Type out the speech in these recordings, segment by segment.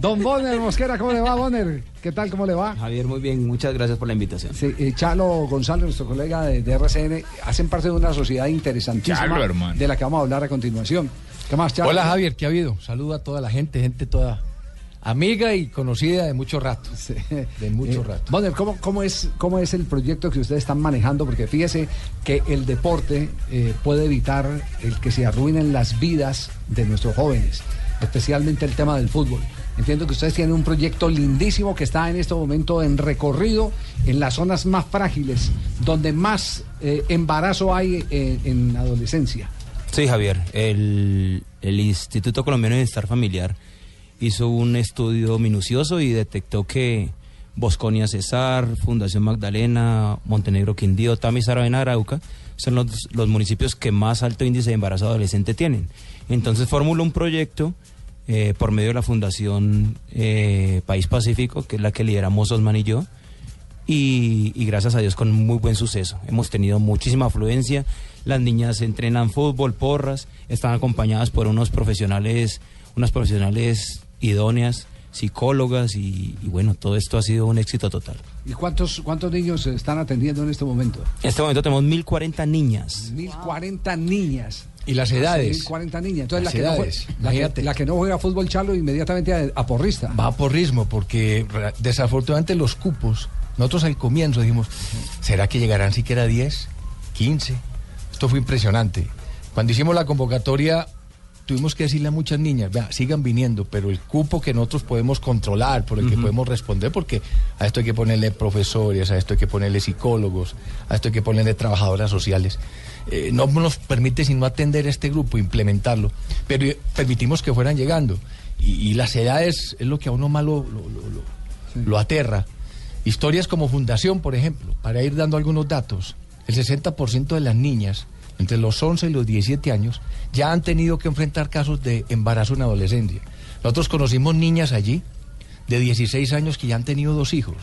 Don Bonner Mosquera, ¿cómo le va, Bonner? ¿Qué tal? ¿Cómo le va? Javier, muy bien, muchas gracias por la invitación. Sí, Chalo González, nuestro colega de, de RCN, hacen parte de una sociedad interesantísima Chalo, hermano. de la que vamos a hablar a continuación. ¿Qué más, Chalo? Hola Javier, ¿qué ha habido? Saludo a toda la gente, gente toda amiga y conocida de mucho rato. Sí. De mucho Eh, rato. Bonner, ¿cómo, cómo, es, ¿cómo es el proyecto que ustedes están manejando? Porque fíjese que el deporte eh, puede evitar el que se arruinen las vidas de nuestros jóvenes, especialmente el tema del fútbol. Entiendo que ustedes tienen un proyecto lindísimo que está en este momento en recorrido en las zonas más frágiles, donde más eh, embarazo hay eh, en adolescencia. Sí, Javier, el, el Instituto Colombiano de Bienestar Familiar hizo un estudio minucioso y detectó que Bosconia Cesar, Fundación Magdalena, Montenegro Quindío, Tami Saravena, Arauca son los, los municipios que más alto índice de embarazo adolescente tienen. Entonces formuló un proyecto eh, por medio de la Fundación eh, País Pacífico, que es la que lideramos Osman y yo, y, y gracias a Dios con muy buen suceso. Hemos tenido muchísima afluencia, las niñas entrenan fútbol, porras, están acompañadas por unos profesionales, unas profesionales idóneas, psicólogas y, y bueno, todo esto ha sido un éxito total. ¿Y cuántos, cuántos niños se están atendiendo en este momento? En este momento tenemos 1040 niñas. 1040 niñas. Y las edades. 1040 niñas. Entonces, Las la, que no edades, juega, la, que, imagínate. la que no juega fútbol charlo inmediatamente a, a porrista. Va por ritmo, porque desafortunadamente los cupos, nosotros al comienzo dijimos, ¿será que llegarán siquiera 10, 15? Esto fue impresionante. Cuando hicimos la convocatoria, tuvimos que decirle a muchas niñas, vea, sigan viniendo, pero el cupo que nosotros podemos controlar, por el que podemos responder, porque a esto hay que ponerle profesores, a esto hay que ponerle psicólogos, a esto hay que ponerle trabajadoras sociales. Eh, no nos permite sino atender este grupo, implementarlo, pero eh, permitimos que fueran llegando. Y, y las edades es lo que a uno más lo, lo- lo- aterra. Historias como Fundación, por ejemplo, para ir dando algunos datos, el 60% de las niñas entre los 11 y los 17 años ya han tenido que enfrentar casos de embarazo en adolescencia. Nosotros conocimos niñas allí de 16 años que ya han tenido dos hijos.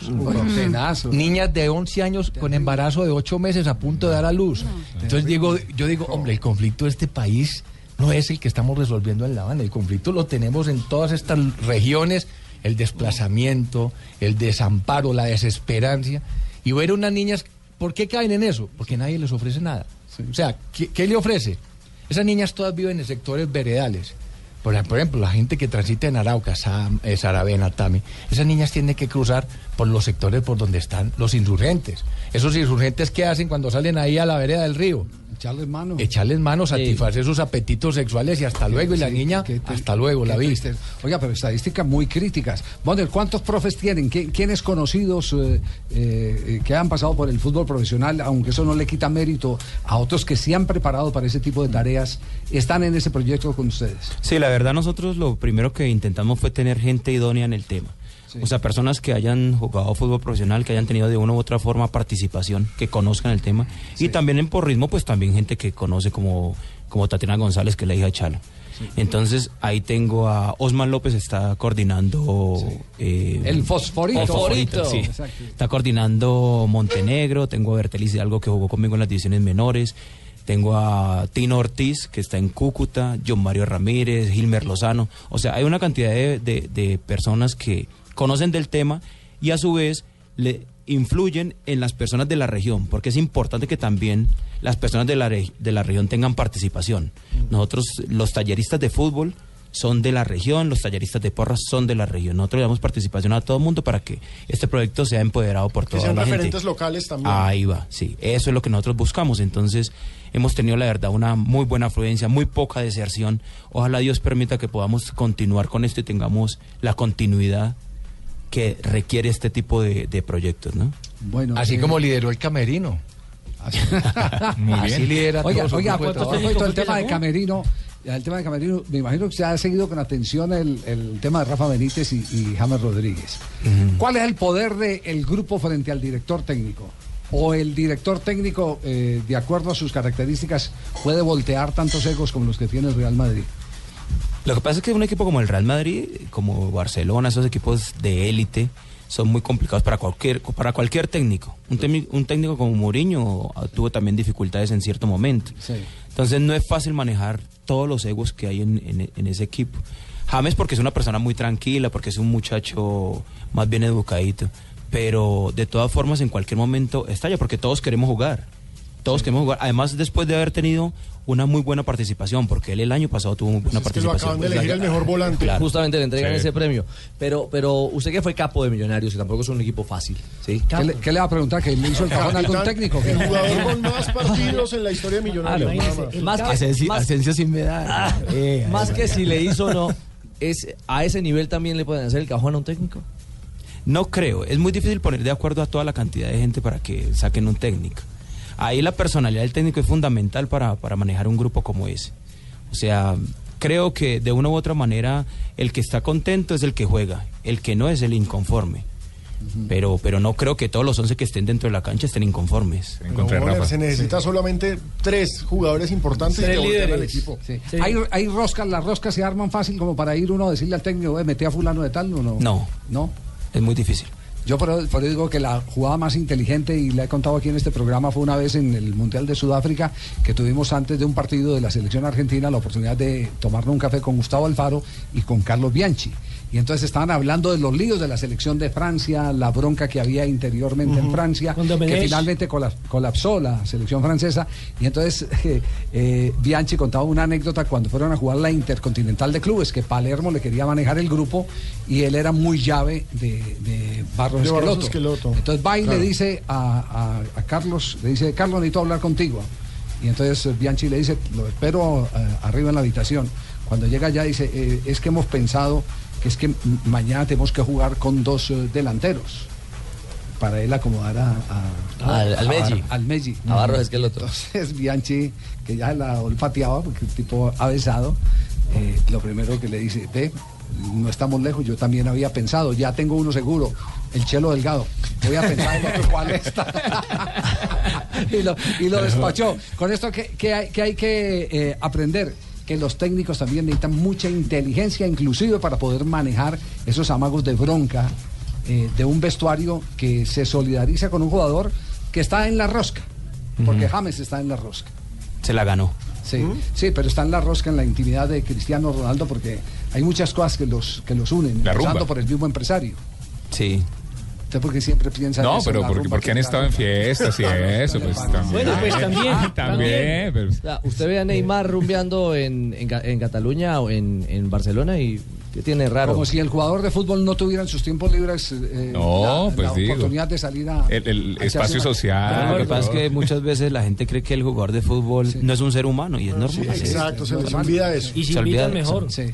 Niñas de 11 años con embarazo de 8 meses a punto de dar a luz. Entonces digo, yo digo, hombre, el conflicto de este país no es el que estamos resolviendo en La Habana. El conflicto lo tenemos en todas estas regiones, el desplazamiento, el desamparo, la desesperanza. Y ver unas niñas, ¿por qué caen en eso? Porque nadie les ofrece nada. O sea, ¿qué, le ofrece? Esas niñas todas viven en sectores veredales. Por, por ejemplo, la gente que transita en Arauca, Sam, eh, Saravena, Tami, esas niñas tienen que cruzar por los sectores por donde están los insurgentes. Esos insurgentes, ¿qué hacen cuando salen ahí a la vereda del río? Echarles mano. Echarles manos, satisfacer sus apetitos sexuales y hasta luego. Y la Sí, niña, hasta luego, la viste. Oiga, pero estadísticas muy críticas. Bonner, ¿cuántos profes tienen? ¿Qui- ¿Quiénes conocidos eh, eh, que han pasado por el fútbol profesional, aunque eso no le quita mérito a otros que se han preparado para ese tipo de tareas, están en ese proyecto con ustedes? Sí, la verdad nosotros lo primero que intentamos fue tener gente idónea en el tema. Sí. O sea, personas que hayan jugado fútbol profesional, que hayan tenido de una u otra forma participación, que conozcan el tema. Y también en porrismo, pues también gente que conoce como, como Tatiana González, que es la hija de. Entonces ahí tengo a Osman López, está coordinando... eh, El fosforito. el fosforito, sí. Exacto. Está coordinando Montenegro, tengo a Bertelis algo que jugó conmigo en las divisiones menores, tengo a Tino Ortiz, que está en Cúcuta, John Mario Ramírez, Gilmer Lozano. O sea, hay una cantidad de, de- de personas que conocen del tema y a su vez le influyen en las personas de la región, porque es importante que también las personas de la, re- de la región tengan participación. Nosotros, los talleristas de fútbol, son de la región, los talleristas de porras son de la región. Nosotros le damos participación a todo el mundo para que este proyecto sea empoderado por Que toda sean la gente. referentes locales también. Ahí va, sí. Eso es lo que nosotros buscamos. Entonces, hemos tenido, la verdad, una muy buena afluencia, muy poca deserción. Ojalá Dios permita que podamos continuar con esto y tengamos la continuidad que requiere este tipo de, de proyectos, ¿no? Bueno, Así eh, como lideró el camerino. Muy Así bien. lidera Oiga, todo oiga, de trabajo. propósito del tema de Camerino, el tema de Camerino, me imagino que se ha seguido con atención el, el tema de Rafa Benítez y, y James Rodríguez. ¿Cuál es el poder del grupo frente al director técnico? ¿O el director técnico, eh, de acuerdo a sus características, puede voltear tantos egos como los que tiene el Real Madrid? Lo que pasa es que un equipo como el Real Madrid, como Barcelona, esos equipos de élite, son muy complicados para cualquier para cualquier técnico. Un, temi- un técnico como Mourinho tuvo también dificultades en cierto momento. Sí. Entonces no es fácil manejar todos los egos que hay en, en- en ese equipo. James porque es una persona muy tranquila, porque es un muchacho más bien educadito. Pero de todas formas, en cualquier momento estalla, porque todos queremos jugar. Todos queremos jugar. Además, después de haber tenido una muy buena participación, porque él el año pasado tuvo muy buena Pues es que lo participación. acaban de elegir el mejor volante. Claro. Justamente le entregan Sí. ese premio. Pero, pero usted que fue capo de Millonarios y tampoco es un equipo fácil, ¿sí? ¿Qué le, qué le va a preguntar? ¿Que le hizo el cajón a algún técnico? El jugador con más partidos en la historia de Millonarios. Ah, más. Más que, Asensio, más- Asensio sin medalla. Eh, más que si le hizo o no, es, ¿a ese nivel también le pueden hacer el cajón a un técnico? No creo. Es muy difícil poner de acuerdo a toda la cantidad de gente para que saquen un técnico. Ahí la personalidad del técnico es fundamental para, para manejar un grupo como ese. O sea, creo que de una u otra manera el que está contento es el que juega, el que no es el inconforme. Pero, pero no creo que todos los 11 que estén dentro de la cancha estén inconformes. Encontré No, se necesita solamente tres jugadores importantes Tres que volteen al líderes. equipo. Sí. ¿Hay, hay roscas, las roscas se arman fácil como para ir uno a decirle al técnico, "Eh, metí a fulano de tal, o no? No. ¿No? Es muy difícil. Yo por, eso digo que la jugada más inteligente, y la he contado aquí en este programa, fue una vez en el Mundial de Sudáfrica, que tuvimos antes de un partido de la selección argentina la oportunidad de tomarnos un café con Gustavo Alfaro y con Carlos Bianchi. Y entonces estaban hablando de los líos de la selección de Francia, la bronca que había interiormente en Francia, que finalmente cola- colapsó la selección francesa. Y entonces eh, eh, Bianchi contaba una anécdota cuando fueron a jugar la Intercontinental de Clubes, que Palermo le quería manejar el grupo y él era muy llave de, de Barros De Barros Esqueloto. Esqueloto. Entonces va y Claro. le dice a, a- a Carlos, le dice, Carlos, necesito hablar contigo. Y entonces eh, Bianchi le dice, lo espero arriba en la habitación. Cuando llega allá dice, "Eh, es que hemos pensado que es que mañana tenemos que jugar con dos eh, delanteros para él acomodar a, a- Al- al a- Meggi. al Meggi. A Barros Esqueloto. Entonces Bianchi, que ya la olfateaba, porque el tipo avesado, eh, lo primero que le dice, ve, no estamos lejos, yo también había pensado, ya tengo uno seguro, el Chelo Delgado. Voy a pensar en otro cuál está. y, lo, y lo despachó. Con esto, ¿qué, qué hay, qué hay que eh, aprender? Que los técnicos también necesitan mucha inteligencia, inclusive para poder manejar esos amagos de bronca eh, de un vestuario que se solidariza con un jugador que está en la rosca. Porque James está en la rosca. Se la ganó. Sí, sí, pero está en la rosca en la intimidad de Cristiano Ronaldo porque hay muchas cosas que los que los unen, La rumba. por el mismo empresario. Sí. Usted porque siempre piensa No, eso, pero porque, porque han estado en fiestas y eso, pues también. Bueno, pues también, También, pero- O sea, usted ve a Neymar rumbeando en, en, en Cataluña o en, en Barcelona y ¿qué tiene raro? Como si el jugador de fútbol no tuviera en sus tiempos libres eh, No, la, pues la digo. oportunidad de salir a El, el a espacio una- social. lo que pasa es que muchas veces la gente cree que el jugador de fútbol no es un ser humano y es normal. Sí, exacto, se les normal. olvida eso. Y si Se olvida- mejor. Sí.